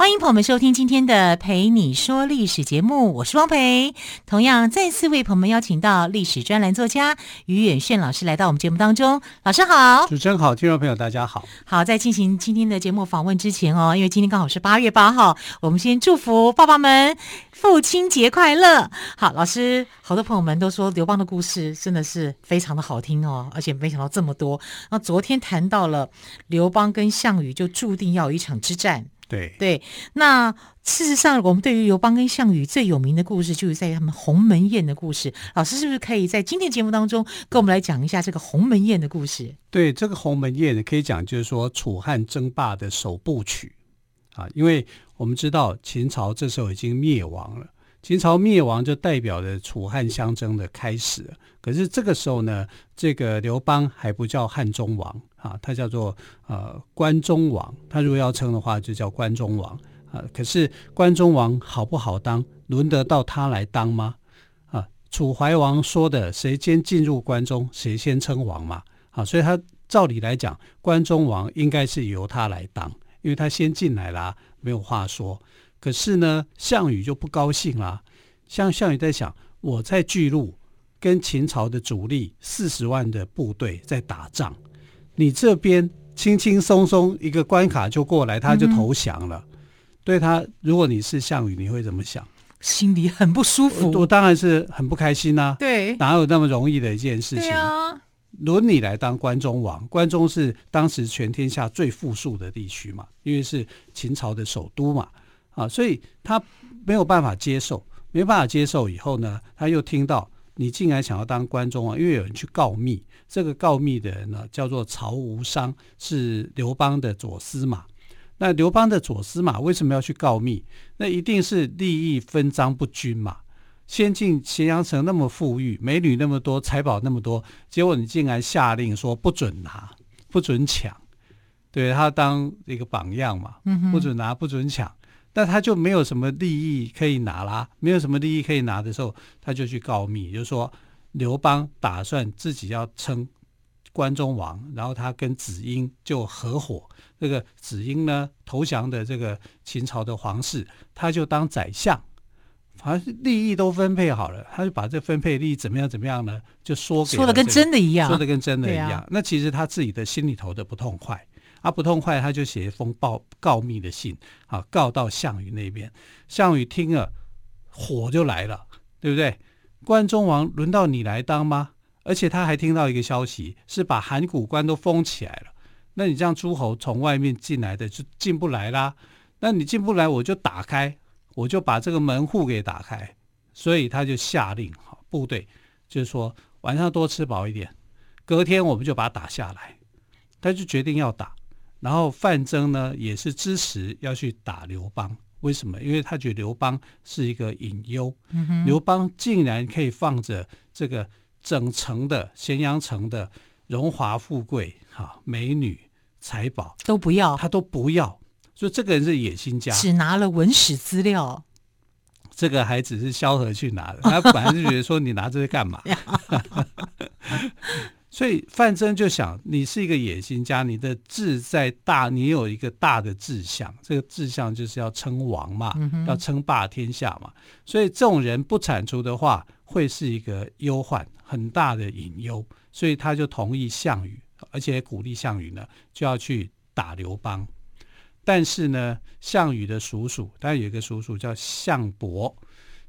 欢迎朋友们收听今天的《陪你说历史》节目，我是汪培。同样再次为朋友们邀请到历史专栏作家于远炫老师来到我们节目当中。老师好，主持人好，听众朋友大家好。好，在进行今天的节目访问之前哦，因为今天刚好是八月八号，我们先祝福爸爸们父亲节快乐。好，老师，好多朋友们都说刘邦的故事真的是非常的好听哦，而且没想到这么多。那昨天谈到了刘邦跟项羽，就注定要有一场之战。对对，那事实上，我们对于刘邦跟项羽最有名的故事，就是在他们鸿门宴的故事。老师是不是可以在今天节目当中跟我们来讲一下这个鸿门宴的故事？对，这个鸿门宴呢，可以讲就是说楚汉争霸的首部曲啊，因为我们知道秦朝这时候已经灭亡了，秦朝灭亡就代表着楚汉相争的开始。可是这个时候呢，这个刘邦还不叫汉中王。啊，他叫做呃关中王，他如果要称的话，就叫关中王啊。可是关中王好不好当，轮得到他来当吗？啊，楚怀王说的，谁先进入关中，谁先称王嘛。啊，所以他照理来讲，关中王应该是由他来当，因为他先进来啦，没有话说。可是呢，项羽就不高兴啦。像项羽在想，我在巨鹿跟秦朝的主力四十万的部队在打仗。你这边轻轻松松一个关卡就过来，他就投降了。嗯、对他，如果你是项羽，你会怎么想？心里很不舒服。我，我当然是很不开心呐、啊。对，哪有那么容易的一件事情？对啊，轮你来当关中王。关中是当时全天下最富庶的地区嘛，因为是秦朝的首都嘛。啊，所以他没有办法接受，没办法接受以后呢，他又听到。你竟然想要当关中王，因为有人去告密。这个告密的人呢，叫做曹无伤，是刘邦的左司马。那刘邦的左司马为什么要去告密？那一定是利益分赃不均嘛。先进咸阳城那么富裕，美女那么多，财宝那么多，结果你竟然下令说不准拿，不准抢，对他当一个榜样嘛，不准拿，不准抢。但他就没有什么利益可以拿啦，没有什么利益可以拿的时候，他就去告密，就是说刘邦打算自己要称关中王，然后他跟子婴就合伙，这个子婴呢投降的这个秦朝的皇室，他就当宰相，反正利益都分配好了，他就把这分配利益怎么样怎么样呢，就说给、这个、说的跟真的一样，说的跟真的一样。啊、那其实他自己的心里头的不痛快。啊，不痛快，他就写一封报告密的信，啊，告到项羽那边。项羽听了，火就来了，对不对？关中王轮到你来当吗？而且他还听到一个消息，是把函谷关都封起来了。那你这样诸侯从外面进来的就进不来啦。那你进不来，我就打开，我就把这个门户给打开。所以他就下令，好，部队就是说晚上多吃饱一点，隔天我们就把他打下来。他就决定要打。然后范增呢也是支持要去打刘邦，为什么？因为他觉得刘邦是一个隐忧，嗯、刘邦竟然可以放着这个整城的咸阳城的荣华富贵、哈美女财宝都不要，他都不要，所以这个人是野心家，只拿了文史资料，这个还只是萧何去拿的，他本来就觉得说你拿这些干嘛？所以范增就想，你是一个野心家，你的志在大，你有一个大的志向，这个志向就是要称王嘛，嗯、要称霸天下嘛。所以这种人不铲除的话，会是一个忧患，很大的隐忧。所以他就同意项羽，而且鼓励项羽呢，就要去打刘邦。但是呢，项羽的叔叔，当然有一个叔叔叫项伯，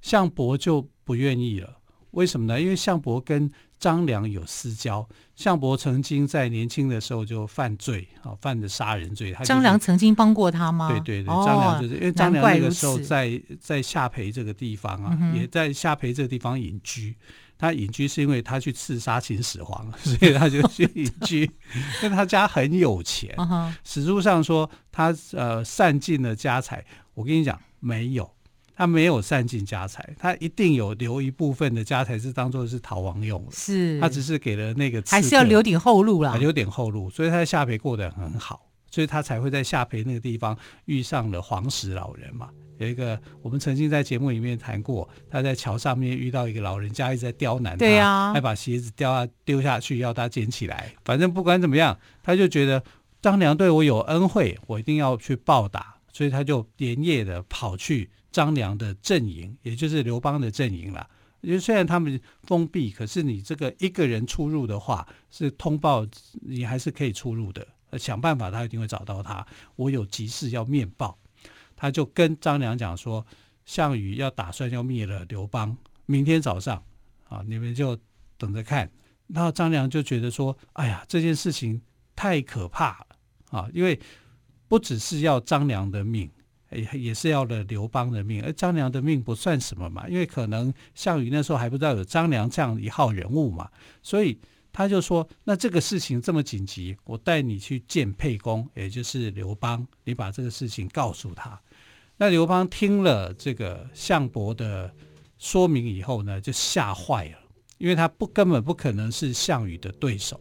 项伯就不愿意了。为什么呢？因为项伯跟张良有私交，项伯曾经在年轻的时候就犯罪啊，犯的杀人罪。他张良曾经帮过他吗？对对对，张良就是因为张良那个时候在在夏培这个地方啊，也在夏培这个地方隐居。他隐居是因为他去刺杀秦始皇，所以他就去隐居。因为他家很有钱，史书上说他呃散尽了家财。我跟你讲，没有。他没有散尽家财，他一定有留一部分的家财是当做是逃亡用的。是，他只是给了那个还是要留点后路啦，留点后路，所以他在夏培过得很好，所以他才会在下培那个地方遇上了黄石老人嘛。有一个我们曾经在节目里面谈过，他在桥上面遇到一个老人家一直在刁难他，对啊，还把鞋子掉下丢下去要他捡起来。反正不管怎么样，他就觉得张良对我有恩惠，我一定要去报答，所以他就连夜的跑去张良的阵营，也就是刘邦的阵营了。因为虽然他们封闭，可是你这个一个人出入的话，是通报你还是可以出入的。想办法，他一定会找到他。我有急事要面报。他就跟张良讲说，项羽要打算要灭了刘邦，明天早上啊，你们就等着看。然后张良就觉得说，哎呀，这件事情太可怕了啊，因为不只是要张良的命，也也是要了刘邦的命。而张良的命不算什么嘛，因为可能项羽那时候还不知道有张良这样一号人物嘛，所以他就说，那这个事情这么紧急，我带你去见沛公，也就是刘邦，你把这个事情告诉他。那刘邦听了这个项伯的说明以后呢，就吓坏了，因为他不根本不可能是项羽的对手，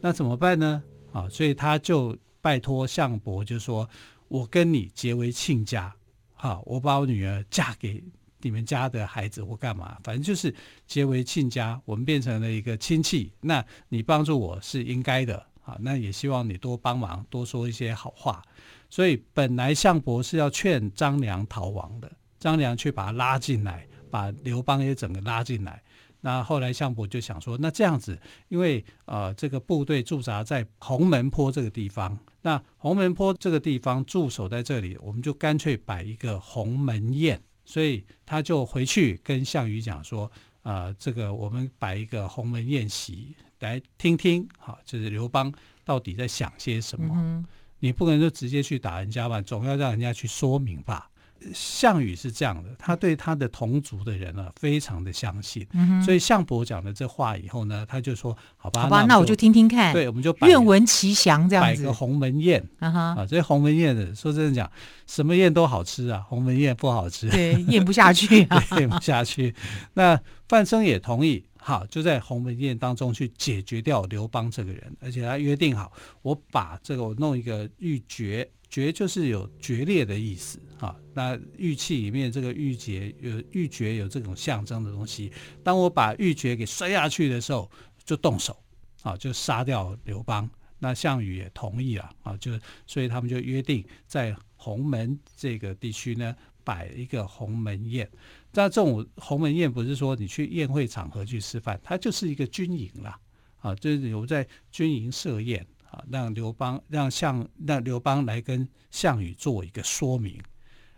那怎么办呢？啊，所以他就拜托项伯，就说：“我跟你结为亲家，好，我把我女儿嫁给你们家的孩子，或干嘛，反正就是结为亲家，我们变成了一个亲戚。那你帮助我是应该的，啊，那也希望你多帮忙，多说一些好话。”所以本来项伯是要劝张良逃亡的，张良却把他拉进来，把刘邦也整个拉进来。那后来项伯就想说，那这样子，因为呃这个部队驻扎在鸿门坡这个地方，那鸿门坡这个地方驻守在这里，我们就干脆摆一个鸿门宴。所以他就回去跟项羽讲说，呃这个我们摆一个鸿门宴席来听听，好，就是刘邦到底在想些什么。嗯你不可能就直接去打人家吧，总要让人家去说明吧。项羽是这样的，他对他的同族的人呢、啊，非常的相信。嗯、所以项伯讲了这话以后呢，他就说：“好吧，好吧，那我就听听看。”对，我们就愿闻其详，这样子。摆个鸿门宴、uh -huh、啊，这鸿门宴的，说真的讲，什么宴都好吃啊，鸿门宴不好吃，对，咽不下去、啊，咽不下去。那范生也同意。好，就在鸿门宴当中去解决掉刘邦这个人，而且他约定好，我把这个我弄一个玉玦，绝就是有决裂的意思啊。那玉器里面这个玉玦有玉玦有这种象征的东西，当我把玉玦给摔下去的时候，就动手啊，就杀掉刘邦。那项羽也同意了啊，就所以他们就约定在鸿门这个地区呢摆一个鸿门宴。那这种鸿门宴不是说你去宴会场合去吃饭，它就是一个军营啦，啊，就是有在军营设宴啊，让刘邦让项让刘邦来跟项羽做一个说明，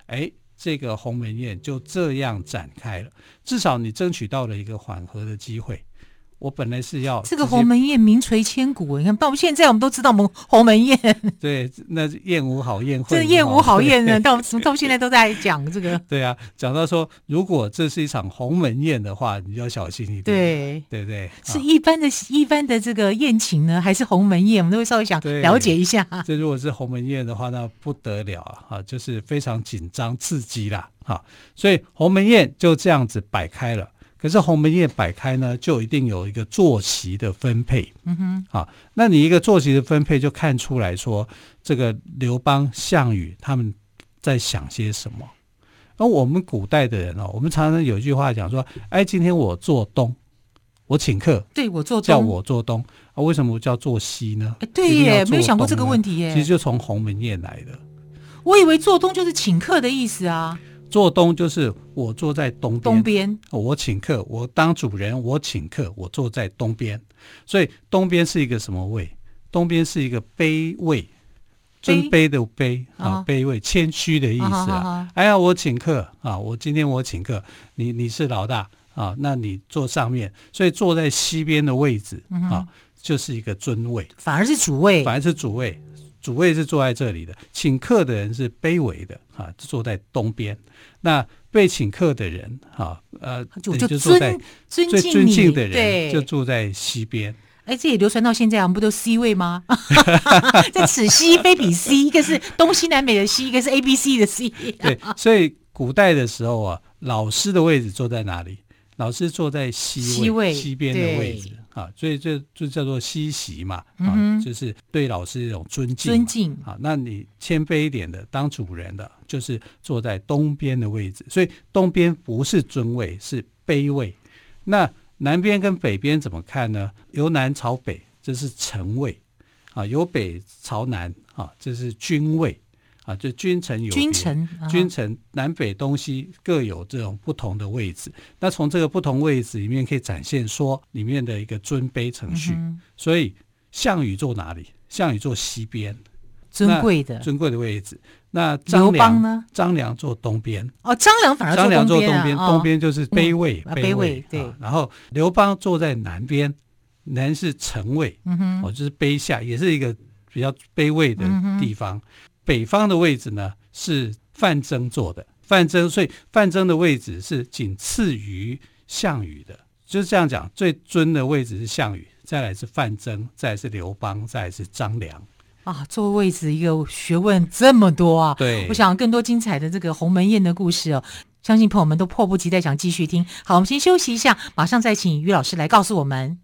哎，这个鸿门宴就这样展开了，至少你争取到了一个缓和的机会。我本来是要这个鸿门宴名垂千古，你看到现在我们都知道我们鸿门宴，对，那宴无好宴会，这宴无好宴呢，到到现在都在讲这个。对啊，讲到说，如果这是一场鸿门宴的话，你要小心一点，对对不对？是一般的、一般的这个宴请呢，还是鸿门宴？我们都会稍微想了解一下。这如果是鸿门宴的话，那不得了啊，就是非常紧张刺激啦，哈，所以鸿门宴就这样子摆开了。可是鸿门宴摆开呢，就一定有一个坐席的分配。嗯哼，啊，那你一个坐席的分配，就看出来说，这个刘邦、项羽他们在想些什么。而我们古代的人哦，我们常常有一句话讲说：“哎，今天我做东，我请客，对我做东，叫我做东啊？为什么我叫做西呢？”对耶，没有想过这个问题耶。其实就从鸿门宴来的。我以为做东就是请客的意思啊。坐东就是我坐在东边，东边。我请客，我当主人，我请客，我坐在东边，所以东边是一个什么位？东边是一个卑位，尊卑的卑啊，卑位，谦虚的意思啊。哎呀，我请客啊，我今天我请客，你你是老大啊，那你坐上面，所以坐在西边的位置啊，就是一个尊位，反而是主位，反而是主位。主位是坐在这里的，请客的人是卑微的啊，坐在东边。那被请客的人啊，呃，就就坐在最尊敬的人就坐在西边。哎，这也流传到现在，我们不都 C 位吗？在此西非彼 C，一个是东西南北的西，一个是 A B C 的 C。对，所以古代的时候啊，老师的位置坐在哪里？老师坐在西位西，位西边的位置啊，所以这就叫做西席嘛，啊，就是对老师一种尊敬。尊敬啊，那你谦卑一点的，当主人的，就是坐在东边的位置。所以东边不是尊位，是卑位。那南边跟北边怎么看呢？由南朝北，这是臣位啊；由北朝南啊，这是君位。啊，就君臣有君臣，君臣南北东西各有这种不同的位置。那从这个不同位置里面，可以展现说里面的一个尊卑程序。嗯、所以项羽坐哪里？项羽坐西边，尊贵的尊贵的位置。那张良呢？张良坐东边。哦，张良反而张良坐东边，东边就是卑位，卑位，对、啊。然后刘邦坐在南边，南是臣位，嗯哼，哦，就是卑下，也是一个比较卑微的地方。嗯北方的位置呢是范增坐的，范增，所以范增的位置是仅次于项羽的，就是这样讲，最尊的位置是项羽，再来是范增，再来是刘邦，再来是张良。啊，坐位置一个学问这么多啊！对，我想更多精彩的这个鸿门宴的故事哦，相信朋友们都迫不及待想继续听。好，我们先休息一下，马上再请于老师来告诉我们。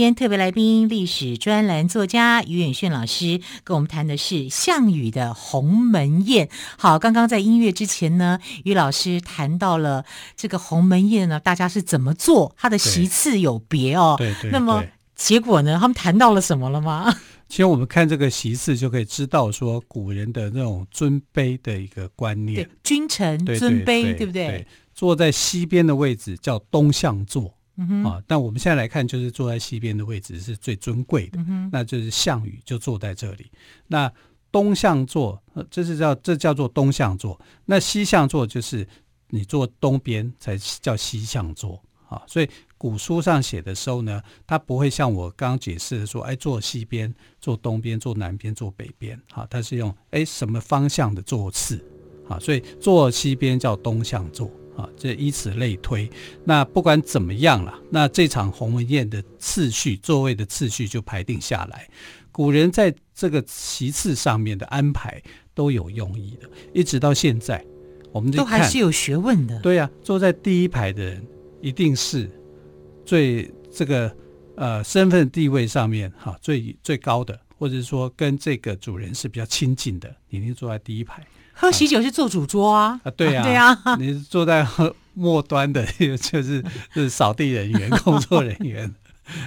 今天特别来宾，历史专栏作家于远炫老师跟我们谈的是项羽的鸿门宴。好，刚刚在音乐之前呢，于老师谈到了这个鸿门宴呢，大家是怎么做，他的席次有别哦。对对，对。那么结果呢，他们谈到了什么了吗？其实我们看这个席次就可以知道，说古人的那种尊卑的一个观念。对，君臣尊卑，对不对？对，坐在西边的位置叫东向坐。嗯、啊！但我们现在来看，就是坐在西边的位置是最尊贵的，嗯，那就是项羽就坐在这里。那东向坐，这是叫这叫做东向坐。那西向坐就是你坐东边才叫西向坐啊。所以古书上写的时候呢，它不会像我刚刚解释的说，哎，坐西边、坐东边、坐南边、坐北边，哈，它是用哎什么方向的坐次啊？所以坐西边叫东向坐。啊，这以此类推，那不管怎么样了，那这场鸿门宴的次序，座位的次序就排定下来。古人在这个席次上面的安排都有用意的，一直到现在，我们都还是有学问的。对呀、啊，坐在第一排的人一定是最这个呃身份地位上面哈最最高的，或者说跟这个主人是比较亲近的，一定坐在第一排。喝喜酒是坐主桌啊，啊对啊，对啊，你坐在 末端的，就是就是扫地人员、工作人员，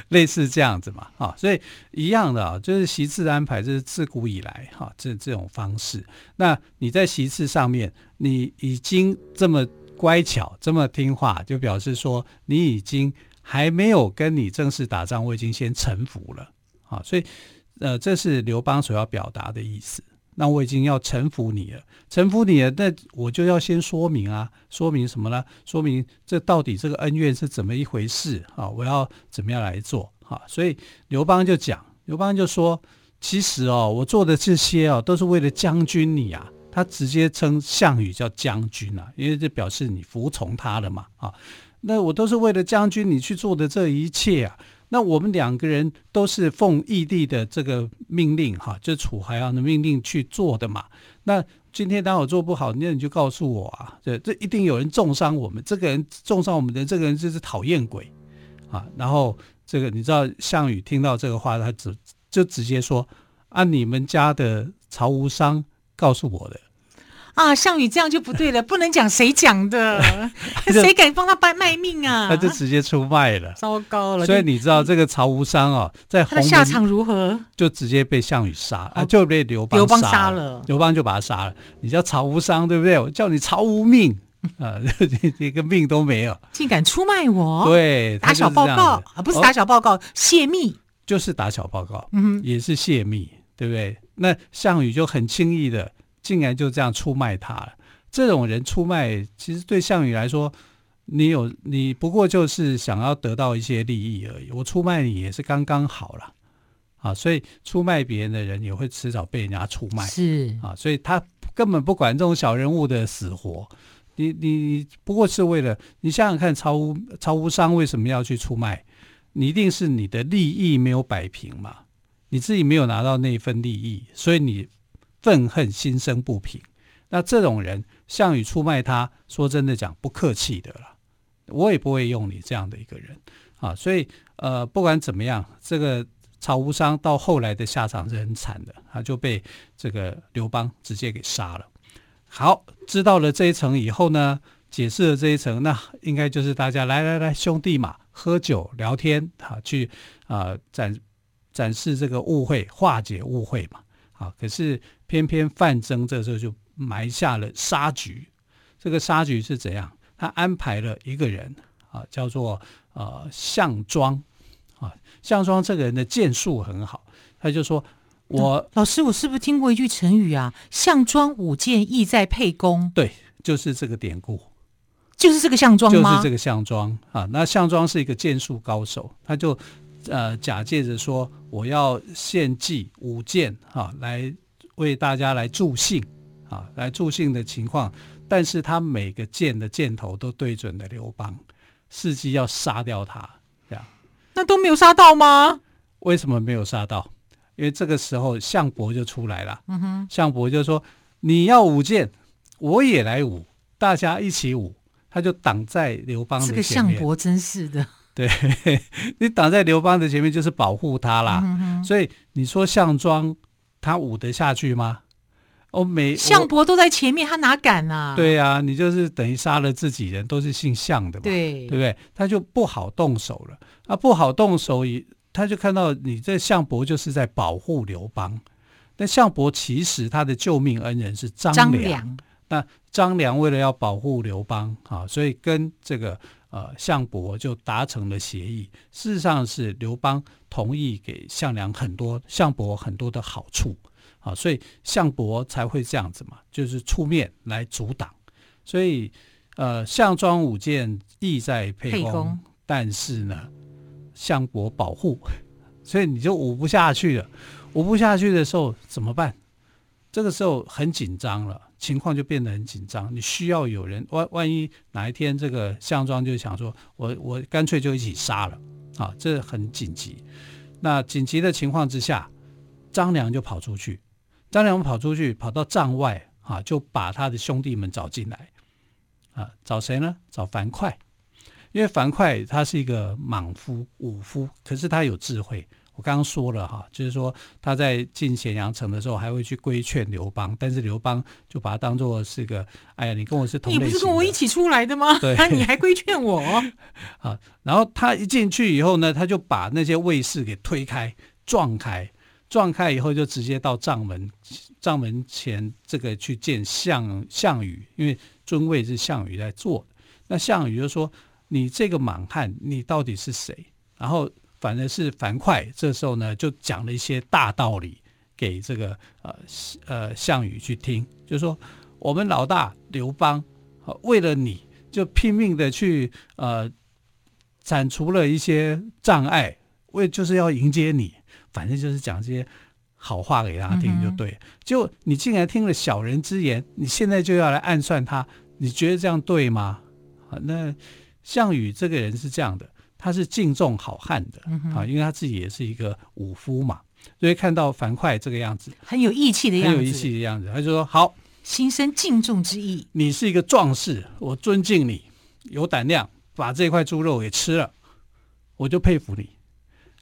类似这样子嘛，啊，所以一样的啊，就是席次安排，这是自古以来哈，这这种方式。那你在席次上面，你已经这么乖巧、这么听话，就表示说你已经还没有跟你正式打仗，我已经先臣服了啊，所以呃，这是刘邦所要表达的意思。那我已经要臣服你了，臣服你了，那我就要先说明啊，说明什么呢？说明这到底这个恩怨是怎么一回事啊？我要怎么样来做？哈，所以刘邦就讲，刘邦就说，其实哦，我做的这些哦，都是为了将军你啊。他直接称项羽叫将军啊，因为这表示你服从他了嘛。啊，那我都是为了将军你去做的这一切啊。那我们两个人都是奉义帝的这个命令，哈，就楚怀王的命令去做的嘛。那今天当我做不好，那你就告诉我啊，这这一定有人重伤我们，这个人重伤我们的这个人就是讨厌鬼啊。然后这个你知道，项羽听到这个话，他直就直接说：按、你们家的曹无伤告诉我的。啊，项羽这样就不对了，不能讲谁讲的，谁敢帮他卖卖命啊？他就直接出卖了，糟糕了。所以你知道这个曹无伤哦，在他的下场如何？就直接被项羽杀啊，就被刘邦刘邦杀了，刘邦就把他杀了。你叫曹无伤对不对？我叫你曹无命啊，一个命都没有，竟敢出卖我？对，打小报告啊，不是打小报告，泄密，就是打小报告，嗯，也是泄密，对不对？那项羽就很轻易的。竟然就这样出卖他了，这种人出卖，其实对项羽来说，你有你不过就是想要得到一些利益而已。我出卖你也是刚刚好了，啊，所以出卖别人的人也会迟早被人家出卖，是啊，所以他根本不管这种小人物的死活，你你不过是为了你想想看，曹无曹无伤为什么要去出卖？你一定是你的利益没有摆平嘛，你自己没有拿到那一份利益，所以你。愤恨心生不平，那这种人，项羽出卖他，说真的讲，不客气的了。我也不会用你这样的一个人啊。所以，呃，不管怎么样，这个曹无伤到后来的下场是很惨的，他就被这个刘邦直接给杀了。好，知道了这一层以后呢，解释了这一层，那应该就是大家来来来，兄弟嘛，喝酒聊天啊，去啊展展示这个误会，化解误会嘛。啊，可是。偏偏范增这时候就埋下了杀局，这个杀局是怎样？他安排了一个人啊，叫做呃项庄啊。项庄这个人的剑术很好，他就说：“我老师，我是不是听过一句成语啊？‘项庄舞剑，意在沛公’。”对，就是这个典故，就是这个项庄吗？就是这个项庄啊。那项庄是一个剑术高手，他就呃假借着说我要献计舞剑啊来。为大家来助兴，啊，来助兴的情况，但是他每个箭的箭头都对准了刘邦，伺机要杀掉他，这样，那都没有杀到吗？为什么没有杀到？因为这个时候项伯就出来了，嗯哼，项伯就说：“你要舞剑，我也来舞，大家一起舞。”他就挡在刘邦的前面。这个项伯真是的，对 你挡在刘邦的前面就是保护他啦。所以你说项庄。他舞得下去吗？哦，没，项伯都在前面，他哪敢啊？对呀、啊，你就是等于杀了自己人，都是姓项的嘛，对，对不对？他就不好动手了。啊，不好动手，他就看到你这项伯就是在保护刘邦。那项伯其实他的救命恩人是张良。张良。那张良为了要保护刘邦啊，所以跟这个。呃，项伯就达成了协议。事实上是刘邦同意给项梁很多、项伯很多的好处啊，所以项伯才会这样子嘛，就是出面来阻挡。所以，呃，项庄舞剑意在沛公，公，但是呢，项伯保护，所以你就舞不下去了。舞不下去的时候怎么办？这个时候很紧张了。情况就变得很紧张，你需要有人，万万一哪一天这个项庄就想说，我我干脆就一起杀了，啊，这很紧急。那紧急的情况之下，张良就跑出去，张良跑出去，跑到帐外，啊，就把他的兄弟们找进来，啊，找谁呢？找樊哙，因为樊哙他是一个莽夫武夫，可是他有智慧。我刚刚说了哈，就是说他在进咸阳城的时候，还会去规劝刘邦，但是刘邦就把他当做是个，哎呀，你跟我是同类，你不是跟我一起出来的吗？对，你还规劝我？啊，然后他一进去以后呢，他就把那些卫士给推开、撞开、撞开以后，就直接到帐门、帐门前这个去见项项羽，因为尊位是项羽在做。那项羽就说：“你这个莽汉，你到底是谁？”然后。反正是樊哙，这时候呢就讲了一些大道理给这个呃呃项羽去听，就说我们老大刘邦，为了你就拼命的去呃铲除了一些障碍，为就是要迎接你，反正就是讲这些好话给他听就对。嗯、就你竟然听了小人之言，你现在就要来暗算他，你觉得这样对吗？啊，那项羽这个人是这样的。他是敬重好汉的、嗯、啊，因为他自己也是一个武夫嘛，所以看到樊哙这个样子，很有义气的样子，很有义气的样子，他就说：“好，心生敬重之意。你是一个壮士，我尊敬你，有胆量把这块猪肉给吃了，我就佩服你。”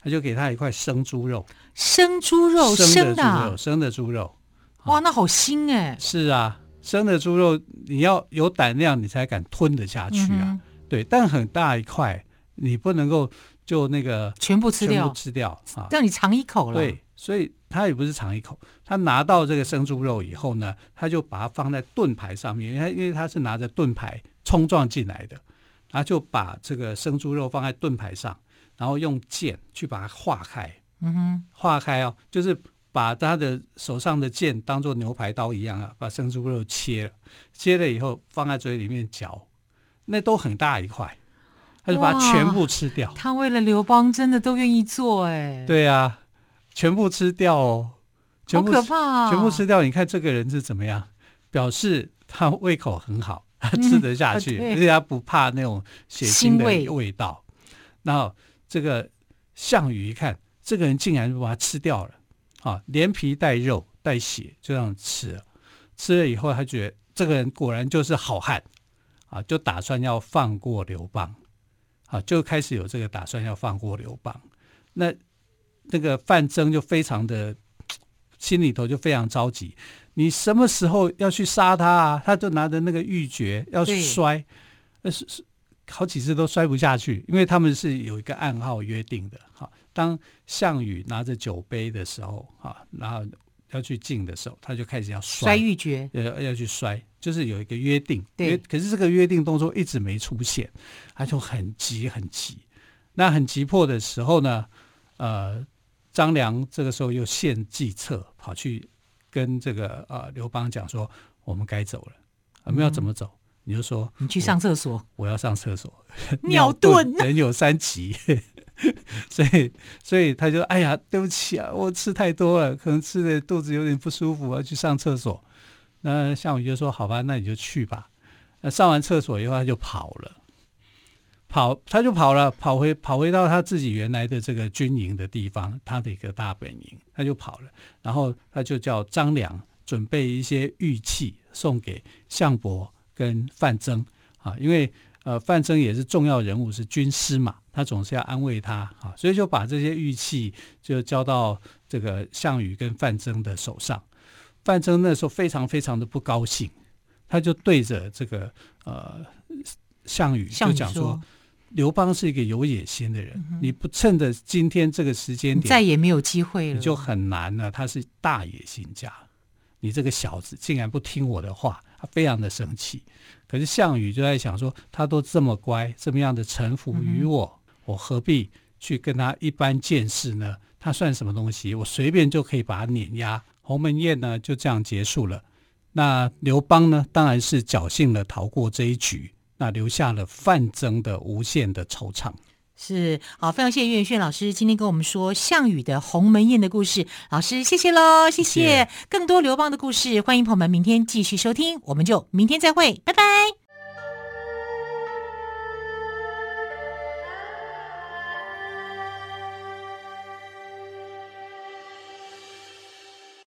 他就给他一块生猪肉，生猪肉，生的猪肉，生的猪肉。哇，那好腥哎！是啊，生的猪肉你要有胆量，你才敢吞得下去啊。嗯、对，但很大一块，你不能够就那个全部吃掉，全部吃掉啊，让你尝一口了。对，所以他也不是尝一口，他拿到这个生猪肉以后呢，他就把它放在盾牌上面，因为因为他是拿着盾牌冲撞进来的，他就把这个生猪肉放在盾牌上，然后用剑去把它划开。嗯哼，划开哦，就是。把他的手上的剑当做牛排刀一样啊，把生猪肉切了，切了以后放在嘴里面嚼，那都很大一块，他就把它全部吃掉。他为了刘邦真的都愿意做哎。对啊，全部吃掉哦，全部好可怕啊！全部吃掉，你看这个人是怎么样？表示他胃口很好，他吃得下去，而且他不怕那种血腥的味道。然后这个项羽一看，这个人竟然把它吃掉了。啊，连皮带肉带血就这样吃了，吃了以后，他觉得这个人果然就是好汉，啊，就打算要放过刘邦，啊，就开始有这个打算要放过刘邦。那那个范增就非常的心里头就非常着急，你什么时候要去杀他啊？他就拿着那个玉珏要摔，呃是是好几次都摔不下去，因为他们是有一个暗号约定的，哈。当项羽拿着酒杯的时候，啊，然后要去敬的时候，他就开始要摔，摔玉珏，要要去摔，就是有一个约定。对，可是这个约定动作一直没出现，他就很急很急。那很急迫的时候呢，呃，张良这个时候又献计策，跑去跟这个呃刘邦讲说：“我们该走了，我们要怎么走？”嗯你就说，你去上厕所我，我要上厕所。尿遁，人有三急，所以所以他就哎呀，对不起啊，我吃太多了，可能吃的肚子有点不舒服，我要去上厕所。那项羽就说：“好吧，那你就去吧。”那上完厕所以后，他就跑了，跑他就跑了，跑回跑回到他自己原来的这个军营的地方，他的一个大本营，他就跑了。然后他就叫张良准备一些玉器送给项伯。跟范增啊，因为呃范增也是重要人物，是军师嘛，他总是要安慰他啊，所以就把这些玉器就交到这个项羽跟范增的手上。范增那时候非常非常的不高兴，他就对着这个呃项羽就讲说：“刘邦是一个有野心的人，嗯、你不趁着今天这个时间点，再也没有机会了，你就很难了。他是大野心家，你这个小子竟然不听我的话。”他非常的生气，可是项羽就在想说，他都这么乖，这么样的臣服于我，嗯、我何必去跟他一般见识呢？他算什么东西？我随便就可以把他碾压。鸿门宴呢就这样结束了。那刘邦呢，当然是侥幸的逃过这一局，那留下了范增的无限的惆怅。是，好，非常谢谢岳轩老师今天跟我们说项羽的鸿门宴的故事。老师，谢谢喽，谢谢。谢谢更多刘邦的故事，欢迎朋友们明天继续收听，我们就明天再会，拜拜。